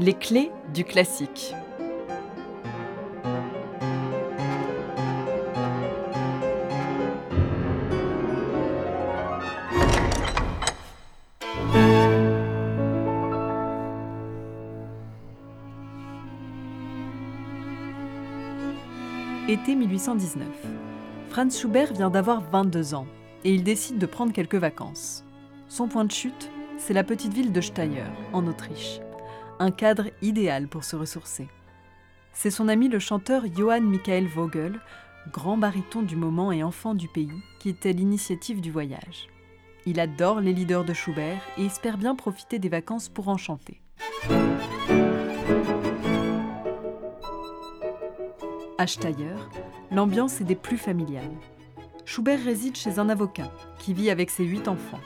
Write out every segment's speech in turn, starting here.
Les clés du classique. Été 1819. Franz Schubert vient d'avoir 22 ans et il décide de prendre quelques vacances. Son point de chute, c'est la petite ville de Steyr, en Autriche. Un cadre idéal pour se ressourcer. C'est son ami le chanteur Johann Michael Vogel, grand baryton du moment et enfant du pays, qui était l'initiative du voyage. Il adore les leaders de Schubert et espère bien profiter des vacances pour en chanter. À Steyr, l'ambiance est des plus familiales. Schubert réside chez un avocat qui vit avec ses huit enfants.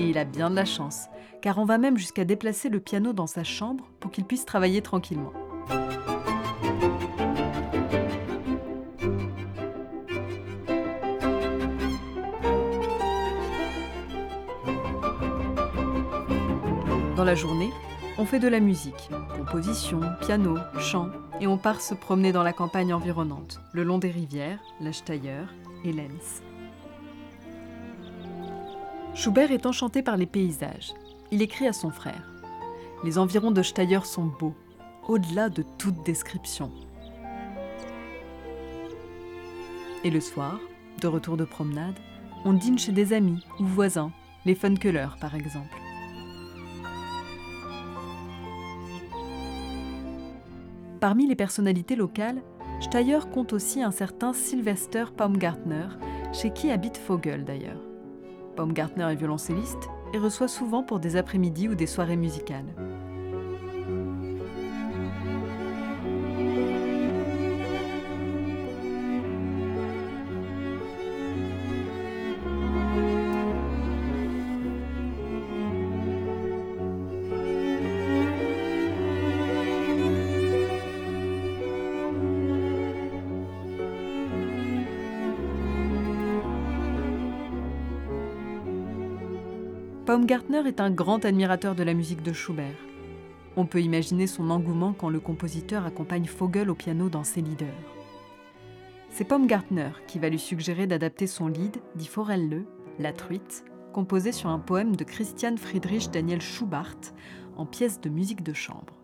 Et il a bien de la chance, car on va même jusqu'à déplacer le piano dans sa chambre pour qu'il puisse travailler tranquillement. Dans la journée, on fait de la musique, composition, piano, chant, et on part se promener dans la campagne environnante, le long des rivières, la Steyr et Lenz. Schubert est enchanté par les paysages. Il écrit à son frère Les environs de Steyr sont beaux, au-delà de toute description. Et le soir, de retour de promenade, on dîne chez des amis ou voisins, les Funkeler par exemple. Parmi les personnalités locales, Steyr compte aussi un certain Sylvester Baumgartner, chez qui habite Vogel d'ailleurs. Baumgartner est violoncelliste et reçoit souvent pour des après-midi ou des soirées musicales. Baumgartner est un grand admirateur de la musique de Schubert. On peut imaginer son engouement quand le compositeur accompagne Vogel au piano dans ses leaders. C'est Baumgartner qui va lui suggérer d'adapter son lead, dit Forelle, La Truite, composé sur un poème de Christian Friedrich Daniel Schubart en pièce de musique de chambre.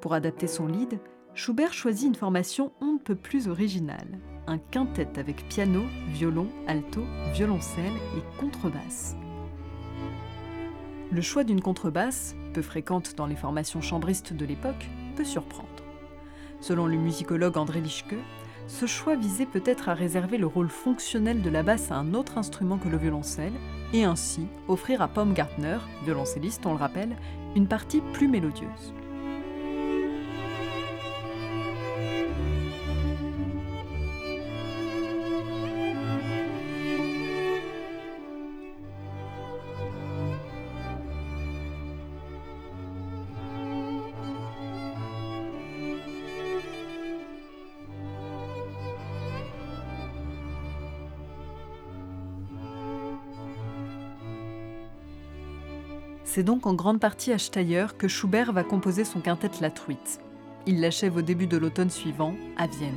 Pour adapter son lead, Schubert choisit une formation on ne peut plus originale, un quintet avec piano, violon, alto, violoncelle et contrebasse. Le choix d'une contrebasse, peu fréquente dans les formations chambristes de l'époque, peut surprendre. Selon le musicologue André Lischke, ce choix visait peut-être à réserver le rôle fonctionnel de la basse à un autre instrument que le violoncelle, et ainsi offrir à Baumgartner, violoncelliste on le rappelle, une partie plus mélodieuse. C'est donc en grande partie à Steyr que Schubert va composer son quintet La Truite. Il l'achève au début de l'automne suivant, à Vienne.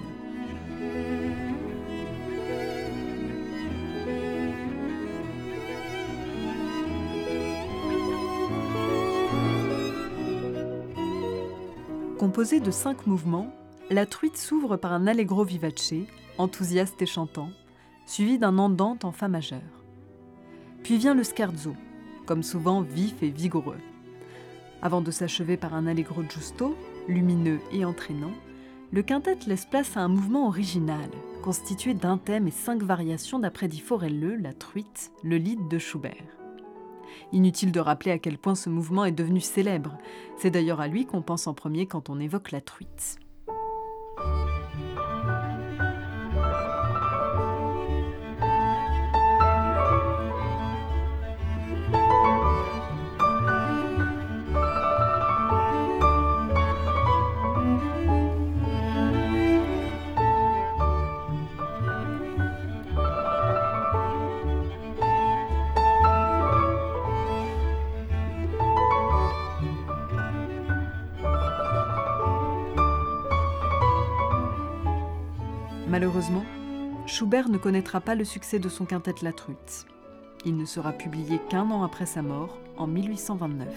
Composé de cinq mouvements, la truite s'ouvre par un allegro vivace, enthousiaste et chantant, suivi d'un andante en fa majeur. Puis vient le scherzo, comme souvent vif et vigoureux. Avant de s'achever par un allegro giusto, lumineux et entraînant, le quintet laisse place à un mouvement original, constitué d'un thème et cinq variations d'après Di Forelle, la truite, le lead de Schubert. Inutile de rappeler à quel point ce mouvement est devenu célèbre. C'est d'ailleurs à lui qu'on pense en premier quand on évoque la truite. Malheureusement, Schubert ne connaîtra pas le succès de son quintet La Truite. Il ne sera publié qu'un an après sa mort, en 1829.